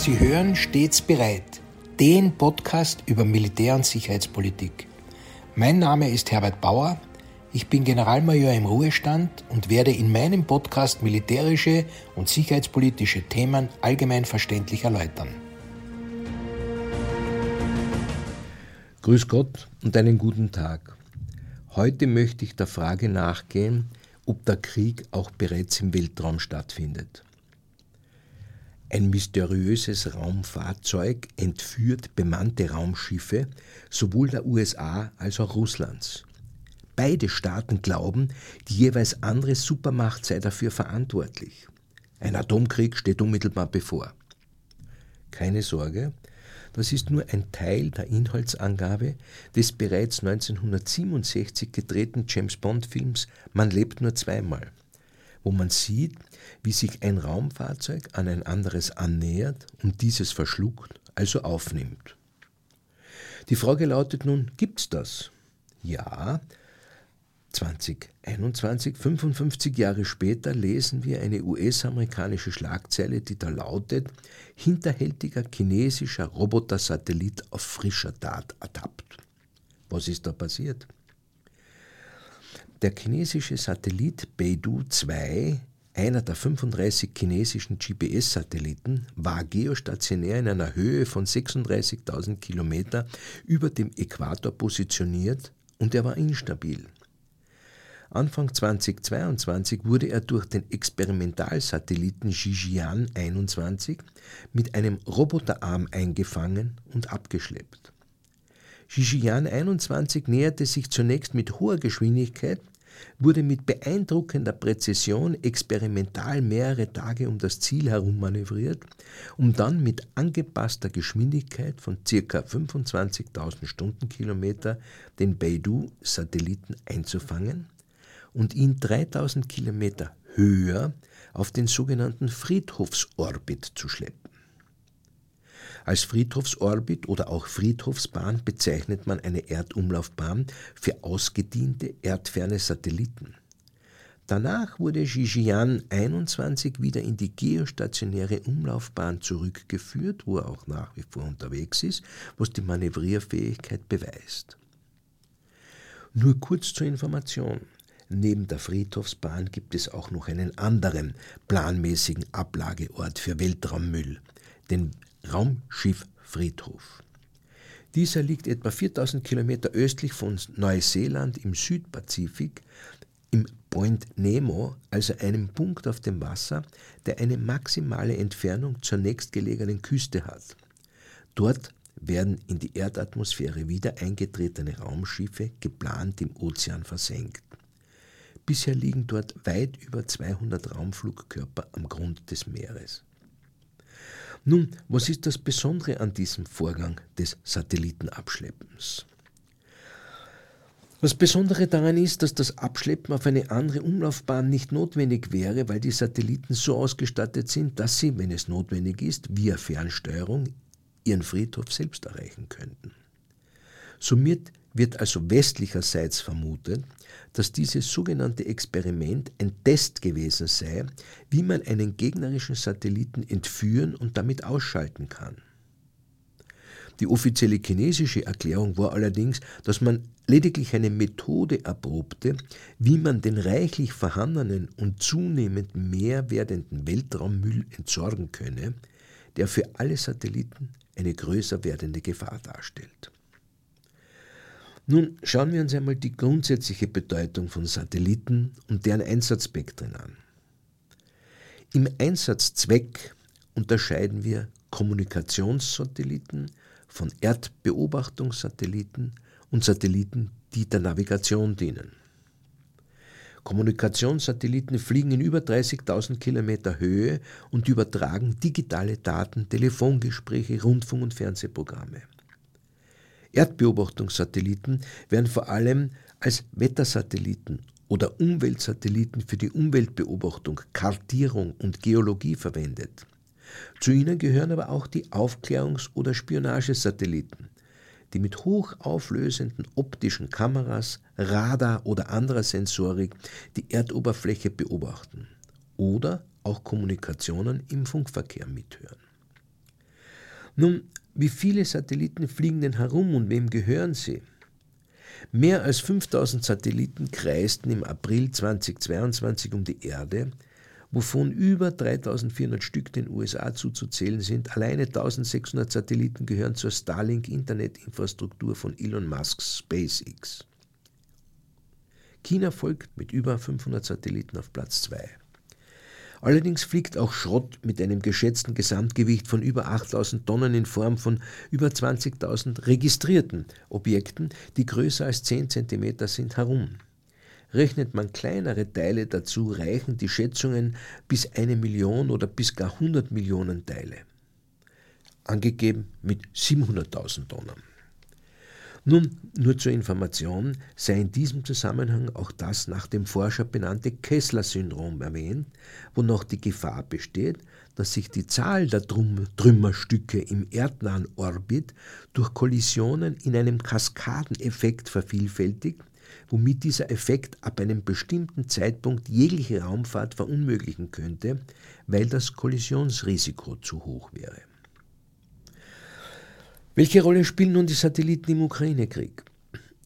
Sie hören stets bereit, den Podcast über Militär- und Sicherheitspolitik. Mein Name ist Herbert Bauer. Ich bin Generalmajor im Ruhestand und werde in meinem Podcast militärische und sicherheitspolitische Themen allgemein verständlich erläutern. Grüß Gott und einen guten Tag. Heute möchte ich der Frage nachgehen, ob der Krieg auch bereits im Weltraum stattfindet. Ein mysteriöses Raumfahrzeug entführt bemannte Raumschiffe sowohl der USA als auch Russlands. Beide Staaten glauben, die jeweils andere Supermacht sei dafür verantwortlich. Ein Atomkrieg steht unmittelbar bevor. Keine Sorge, das ist nur ein Teil der Inhaltsangabe des bereits 1967 gedrehten James Bond-Films Man lebt nur zweimal, wo man sieht, wie sich ein Raumfahrzeug an ein anderes annähert und dieses verschluckt, also aufnimmt. Die Frage lautet nun, gibt's das? Ja, 2021, 55 Jahre später, lesen wir eine US-amerikanische Schlagzeile, die da lautet: Hinterhältiger chinesischer Roboter-Satellit auf frischer Tat ertappt. Was ist da passiert? Der chinesische Satellit Beidou 2, einer der 35 chinesischen GPS-Satelliten, war geostationär in einer Höhe von 36.000 Kilometer über dem Äquator positioniert und er war instabil. Anfang 2022 wurde er durch den Experimentalsatelliten Jijian 21 mit einem Roboterarm eingefangen und abgeschleppt. Jijian 21 näherte sich zunächst mit hoher Geschwindigkeit, wurde mit beeindruckender Präzision experimental mehrere Tage um das Ziel herum manövriert, um dann mit angepasster Geschwindigkeit von ca. 25.000 Stundenkilometer den Beidou-Satelliten einzufangen und ihn 3000 Kilometer höher auf den sogenannten Friedhofsorbit zu schleppen. Als Friedhofsorbit oder auch Friedhofsbahn bezeichnet man eine Erdumlaufbahn für ausgediente erdferne Satelliten. Danach wurde Jijian 21 wieder in die geostationäre Umlaufbahn zurückgeführt, wo er auch nach wie vor unterwegs ist, was die Manövrierfähigkeit beweist. Nur kurz zur Information. Neben der Friedhofsbahn gibt es auch noch einen anderen planmäßigen Ablageort für Weltraummüll, den Raumschifffriedhof. Dieser liegt etwa 4000 Kilometer östlich von Neuseeland im Südpazifik, im Point Nemo, also einem Punkt auf dem Wasser, der eine maximale Entfernung zur nächstgelegenen Küste hat. Dort werden in die Erdatmosphäre wieder eingetretene Raumschiffe geplant im Ozean versenkt. Bisher liegen dort weit über 200 Raumflugkörper am Grund des Meeres. Nun, was ist das Besondere an diesem Vorgang des Satellitenabschleppens? Das Besondere daran ist, dass das Abschleppen auf eine andere Umlaufbahn nicht notwendig wäre, weil die Satelliten so ausgestattet sind, dass sie, wenn es notwendig ist, via Fernsteuerung ihren Friedhof selbst erreichen könnten. Somit wird also westlicherseits vermutet, dass dieses sogenannte Experiment ein Test gewesen sei, wie man einen gegnerischen Satelliten entführen und damit ausschalten kann. Die offizielle chinesische Erklärung war allerdings, dass man lediglich eine Methode erprobte, wie man den reichlich vorhandenen und zunehmend mehr werdenden Weltraummüll entsorgen könne, der für alle Satelliten eine größer werdende Gefahr darstellt. Nun schauen wir uns einmal die grundsätzliche Bedeutung von Satelliten und deren Einsatzspektren an. Im Einsatzzweck unterscheiden wir Kommunikationssatelliten von Erdbeobachtungssatelliten und Satelliten, die der Navigation dienen. Kommunikationssatelliten fliegen in über 30.000 Kilometer Höhe und übertragen digitale Daten, Telefongespräche, Rundfunk- und Fernsehprogramme. Erdbeobachtungssatelliten werden vor allem als Wettersatelliten oder Umweltsatelliten für die Umweltbeobachtung, Kartierung und Geologie verwendet. Zu ihnen gehören aber auch die Aufklärungs- oder Spionagesatelliten, die mit hochauflösenden optischen Kameras, Radar oder anderer Sensorik die Erdoberfläche beobachten oder auch Kommunikationen im Funkverkehr mithören. Nun, wie viele Satelliten fliegen denn herum und wem gehören sie? Mehr als 5000 Satelliten kreisten im April 2022 um die Erde, wovon über 3400 Stück den USA zuzuzählen sind. Alleine 1600 Satelliten gehören zur Starlink-Internetinfrastruktur von Elon Musks SpaceX. China folgt mit über 500 Satelliten auf Platz 2. Allerdings fliegt auch Schrott mit einem geschätzten Gesamtgewicht von über 8000 Tonnen in Form von über 20.000 registrierten Objekten, die größer als 10 cm sind, herum. Rechnet man kleinere Teile dazu, reichen die Schätzungen bis eine Million oder bis gar 100 Millionen Teile. Angegeben mit 700.000 Tonnen. Nun, nur zur Information sei in diesem Zusammenhang auch das nach dem Forscher benannte Kessler-Syndrom erwähnt, wonach die Gefahr besteht, dass sich die Zahl der Trümmerstücke im erdnahen Orbit durch Kollisionen in einem Kaskadeneffekt vervielfältigt, womit dieser Effekt ab einem bestimmten Zeitpunkt jegliche Raumfahrt verunmöglichen könnte, weil das Kollisionsrisiko zu hoch wäre. Welche Rolle spielen nun die Satelliten im Ukraine-Krieg?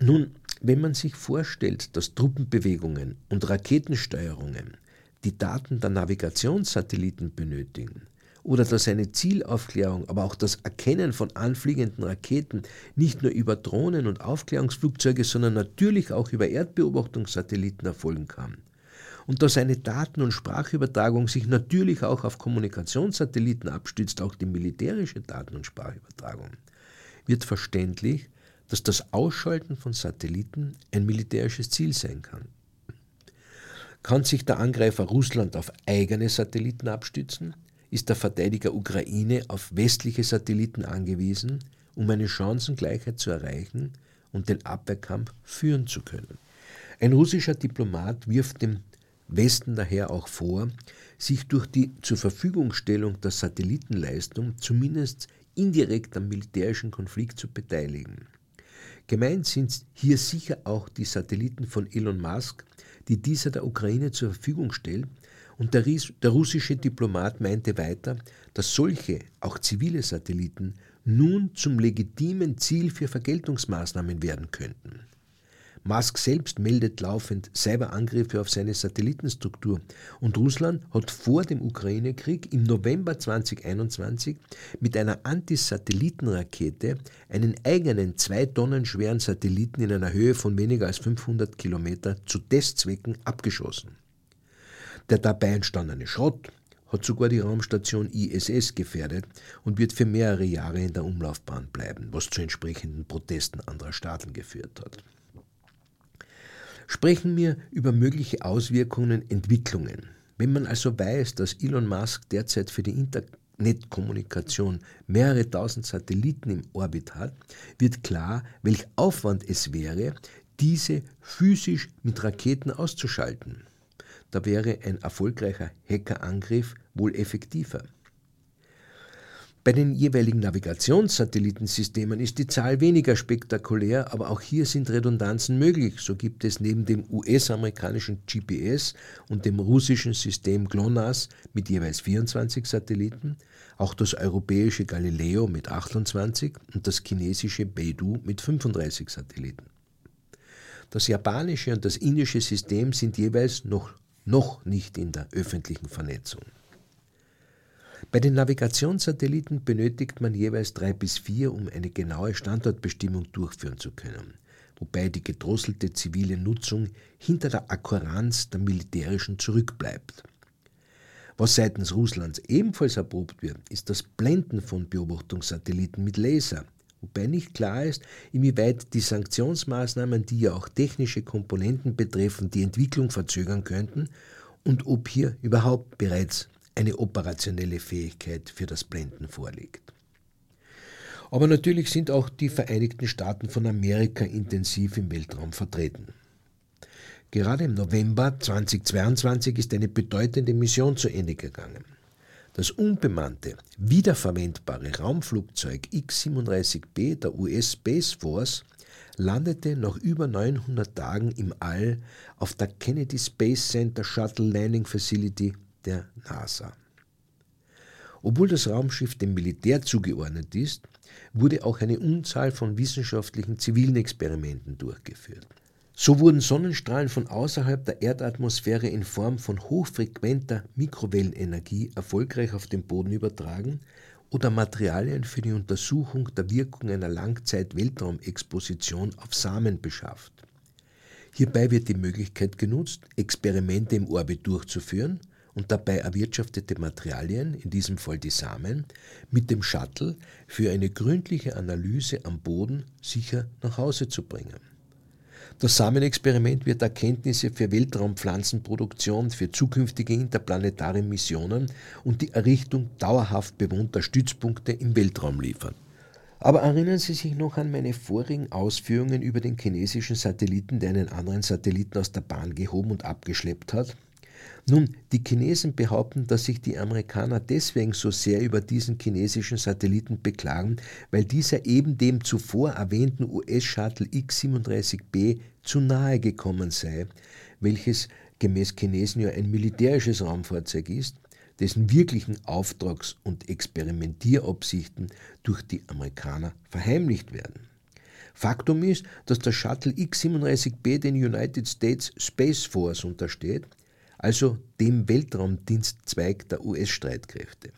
Nun, wenn man sich vorstellt, dass Truppenbewegungen und Raketensteuerungen die Daten der Navigationssatelliten benötigen oder dass eine Zielaufklärung, aber auch das Erkennen von anfliegenden Raketen nicht nur über Drohnen und Aufklärungsflugzeuge, sondern natürlich auch über Erdbeobachtungssatelliten erfolgen kann, und dass eine Daten- und Sprachübertragung sich natürlich auch auf Kommunikationssatelliten abstützt, auch die militärische Daten- und Sprachübertragung, wird verständlich, dass das Ausschalten von Satelliten ein militärisches Ziel sein kann. Kann sich der Angreifer Russland auf eigene Satelliten abstützen? Ist der Verteidiger Ukraine auf westliche Satelliten angewiesen, um eine Chancengleichheit zu erreichen und den Abwehrkampf führen zu können? Ein russischer Diplomat wirft dem Westen daher auch vor, sich durch die zur Verfügungstellung der Satellitenleistung zumindest indirekt am militärischen Konflikt zu beteiligen. Gemeint sind hier sicher auch die Satelliten von Elon Musk, die dieser der Ukraine zur Verfügung stellt, und der, der, russische Diplomat meinte weiter, dass solche, auch zivile Satelliten, nun zum legitimen Ziel für Vergeltungsmaßnahmen werden könnten. Musk selbst meldet laufend Cyberangriffe auf seine Satellitenstruktur und Russland hat vor dem Ukraine-Krieg im November 2021 mit einer Antisatellitenrakete einen eigenen zwei Tonnen schweren Satelliten in einer Höhe von weniger als 500 Kilometer zu Testzwecken abgeschossen. Der dabei entstandene Schrott hat sogar die Raumstation ISS gefährdet und wird für mehrere Jahre in der Umlaufbahn bleiben, was zu entsprechenden Protesten anderer Staaten geführt hat. Sprechen wir über mögliche Auswirkungen, Entwicklungen. Wenn man also weiß, dass Elon Musk derzeit für die Internetkommunikation mehrere tausend Satelliten im Orbit hat, wird klar, welch Aufwand es wäre, diese physisch mit Raketen auszuschalten. Da wäre ein erfolgreicher Hackerangriff wohl effektiver. Bei den jeweiligen Navigationssatellitensystemen ist die Zahl weniger spektakulär, aber auch hier sind Redundanzen möglich. So gibt es neben dem US-amerikanischen GPS und dem russischen System GLONASS mit jeweils 24 Satelliten auch das europäische Galileo mit 28 und das chinesische Beidou mit 35 Satelliten. Das japanische und das indische System sind jeweils noch, noch nicht in der öffentlichen Vernetzung. Bei den Navigationssatelliten benötigt man jeweils drei bis vier, um eine genaue Standortbestimmung durchführen zu können, wobei die gedrosselte zivile Nutzung hinter der Akkuranz der militärischen zurückbleibt. Was seitens Russlands ebenfalls erprobt wird, ist das Blenden von Beobachtungssatelliten mit Laser, wobei nicht klar ist, inwieweit die Sanktionsmaßnahmen, die ja auch technische Komponenten betreffen, die Entwicklung verzögern könnten und ob hier überhaupt bereits eine operationelle Fähigkeit für das Blenden vorliegt. Aber natürlich sind auch die Vereinigten Staaten von Amerika intensiv im Weltraum vertreten. Gerade im November 2022 ist eine bedeutende Mission zu Ende gegangen. Das unbemannte, wiederverwendbare Raumflugzeug X-37B der US Space Force landete nach über 900 Tagen im All auf der Kennedy Space Center Shuttle Landing Facility der NASA. Obwohl das Raumschiff dem Militär zugeordnet ist, wurde auch eine Unzahl von wissenschaftlichen zivilen Experimenten durchgeführt. So wurden Sonnenstrahlen von außerhalb der Erdatmosphäre in Form von hochfrequenter Mikrowellenenergie erfolgreich auf den Boden übertragen oder Materialien für die Untersuchung der Wirkung einer Langzeit-Weltraumexposition auf Samen beschafft. Hierbei wird die Möglichkeit genutzt, Experimente im Orbit durchzuführen und dabei erwirtschaftete Materialien, in diesem Fall die Samen, mit dem Shuttle für eine gründliche Analyse am Boden sicher nach Hause zu bringen. Das Samenexperiment wird Erkenntnisse für Weltraumpflanzenproduktion, für zukünftige interplanetare Missionen und die Errichtung dauerhaft bewohnter Stützpunkte im Weltraum liefern. Aber erinnern Sie sich noch an meine vorigen Ausführungen über den chinesischen Satelliten, der einen anderen Satelliten aus der Bahn gehoben und abgeschleppt hat? Nun, die Chinesen behaupten, dass sich die Amerikaner deswegen so sehr über diesen chinesischen Satelliten beklagen, weil dieser eben dem zuvor erwähnten US-Shuttle X-37B zu nahe gekommen sei, welches gemäß Chinesen ja ein militärisches Raumfahrzeug ist, dessen wirklichen Auftrags- und Experimentierabsichten durch die Amerikaner verheimlicht werden. Faktum ist, dass der Shuttle X-37B den United States Space Force untersteht, also dem Weltraumdienstzweig der US-Streitkräfte.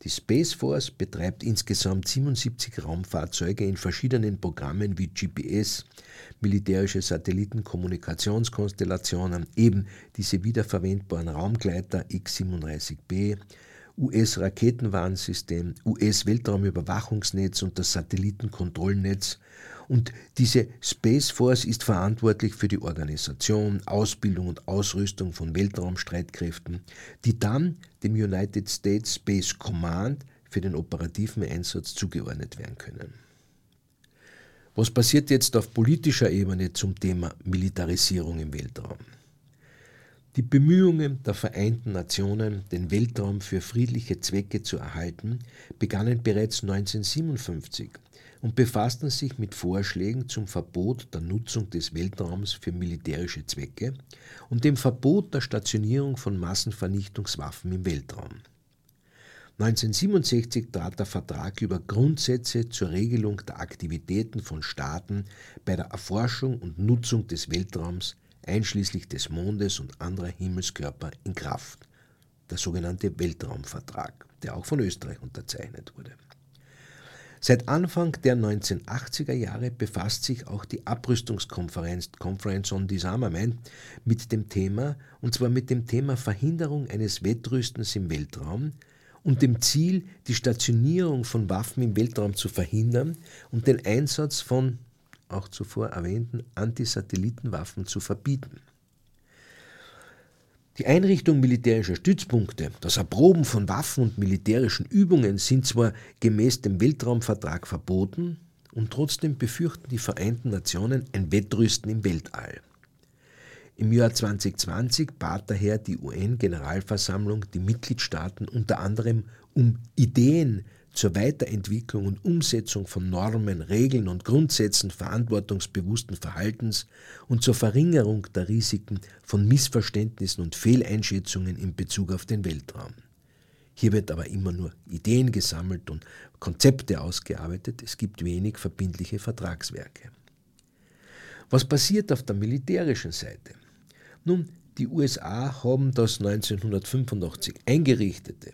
Die Space Force betreibt insgesamt 77 Raumfahrzeuge in verschiedenen Programmen wie GPS, militärische Satellitenkommunikationskonstellationen, eben diese wiederverwendbaren Raumgleiter X-37B, US-Raketenwarnsystem, US-Weltraumüberwachungsnetz und das Satellitenkontrollnetz und diese Space Force ist verantwortlich für die Organisation, Ausbildung und Ausrüstung von Weltraumstreitkräften, die dann dem United States Space Command für den operativen Einsatz zugeordnet werden können. Was passiert jetzt auf politischer Ebene zum Thema Militarisierung im Weltraum? Die Bemühungen der Vereinten Nationen, den Weltraum für friedliche Zwecke zu erhalten, begannen bereits 1957 und befassten sich mit Vorschlägen zum Verbot der Nutzung des Weltraums für militärische Zwecke und dem Verbot der Stationierung von Massenvernichtungswaffen im Weltraum. 1967 trat der Vertrag über Grundsätze zur Regelung der Aktivitäten von Staaten bei der Erforschung und Nutzung des Weltraums einschließlich des Mondes und anderer Himmelskörper in Kraft, der sogenannte Weltraumvertrag, der auch von Österreich unterzeichnet wurde. Seit Anfang der 1980er Jahre befasst sich auch die Abrüstungskonferenz Conference on Disarmament mit dem Thema, und zwar mit dem Thema Verhinderung eines Wettrüstens im Weltraum und dem Ziel, die Stationierung von Waffen im Weltraum zu verhindern und den Einsatz von, auch zuvor erwähnten, Antisatellitenwaffen zu verbieten. Die Einrichtung militärischer Stützpunkte, das Erproben von Waffen und militärischen Übungen sind zwar gemäß dem Weltraumvertrag verboten, und trotzdem befürchten die Vereinten Nationen ein Wettrüsten im Weltall. Im Jahr 2020 bat daher die UN-Generalversammlung die Mitgliedstaaten unter anderem um Ideen zur Weiterentwicklung und Umsetzung von Normen, Regeln und Grundsätzen verantwortungsbewussten Verhaltens und zur Verringerung der Risiken von Missverständnissen und Fehleinschätzungen in Bezug auf den Weltraum. Hier wird aber immer nur Ideen gesammelt und Konzepte ausgearbeitet, es gibt wenig verbindliche Vertragswerke. Was passiert auf der militärischen Seite? Nun, die USA haben das 1985 eingerichtete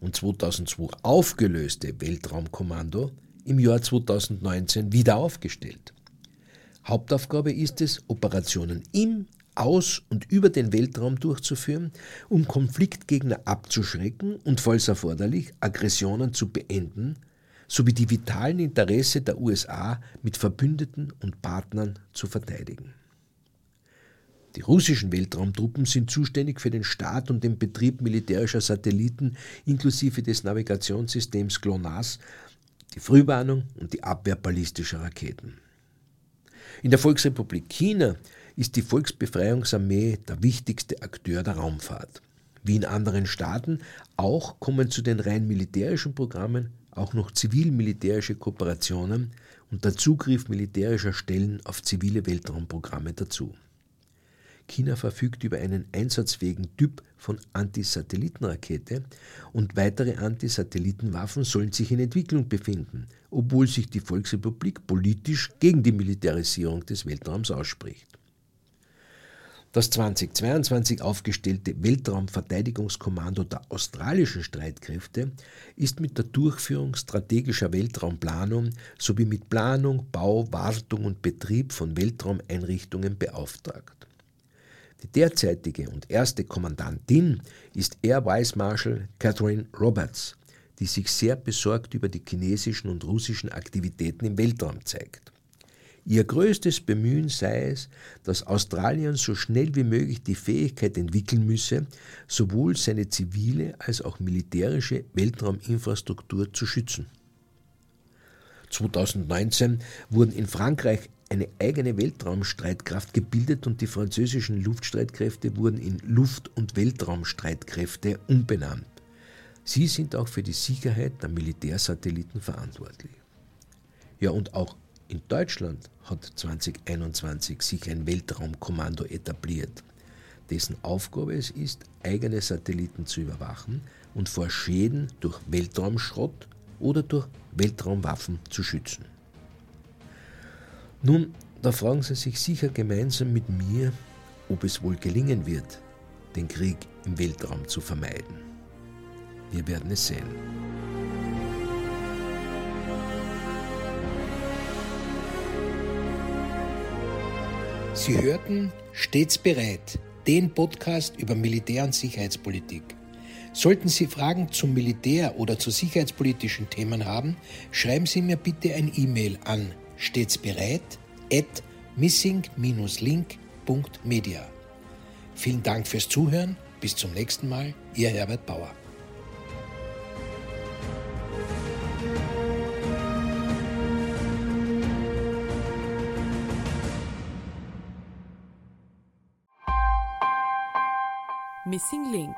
und 2002 aufgelöste Weltraumkommando im Jahr 2019 wieder aufgestellt. Hauptaufgabe ist es, Operationen im, aus und über den Weltraum durchzuführen, um Konfliktgegner abzuschrecken und, falls erforderlich, Aggressionen zu beenden, sowie die vitalen Interesse der USA mit Verbündeten und Partnern zu verteidigen. Die russischen Weltraumtruppen sind zuständig für den Start und den Betrieb militärischer Satelliten inklusive des Navigationssystems GLONASS, die Frühwarnung und die Abwehr ballistischer Raketen. In der Volksrepublik China ist die Volksbefreiungsarmee der wichtigste Akteur der Raumfahrt. Wie in anderen Staaten auch kommen zu den rein militärischen Programmen auch noch zivil-militärische Kooperationen und der Zugriff militärischer Stellen auf zivile Weltraumprogramme dazu. China verfügt über einen einsatzfähigen Typ von Antisatellitenrakete und weitere Antisatellitenwaffen sollen sich in Entwicklung befinden, obwohl sich die Volksrepublik politisch gegen die Militarisierung des Weltraums ausspricht. Das 2022 aufgestellte Weltraumverteidigungskommando der australischen Streitkräfte ist mit der Durchführung strategischer Weltraumplanung sowie mit Planung, Bau, Wartung und Betrieb von Weltraumeinrichtungen beauftragt. Die derzeitige und erste Kommandantin ist Air Vice Marshal Catherine Roberts, die sich sehr besorgt über die chinesischen und russischen Aktivitäten im Weltraum zeigt. Ihr größtes Bemühen sei es, dass Australien so schnell wie möglich die Fähigkeit entwickeln müsse, sowohl seine zivile als auch militärische Weltrauminfrastruktur zu schützen. 2019 wurden in Frankreich eine eigene Weltraumstreitkraft gebildet und die französischen Luftstreitkräfte wurden in Luft- und Weltraumstreitkräfte umbenannt. Sie sind auch für die Sicherheit der Militärsatelliten verantwortlich. Ja, und auch in Deutschland hat 2021 sich ein Weltraumkommando etabliert, dessen Aufgabe es ist, eigene Satelliten zu überwachen und vor Schäden durch Weltraumschrott oder durch Weltraumwaffen zu schützen. Nun, da fragen Sie sich sicher gemeinsam mit mir, ob es wohl gelingen wird, den Krieg im Weltraum zu vermeiden. Wir werden es sehen. Sie hörten Stets bereit, den Podcast über Militär- und Sicherheitspolitik. Sollten Sie Fragen zum Militär oder zu sicherheitspolitischen Themen haben, schreiben Sie mir bitte ein E-Mail an stetsbereit at missing-link.media. Vielen Dank fürs Zuhören. Bis zum nächsten Mal. Ihr Herbert Bauer. Missing Link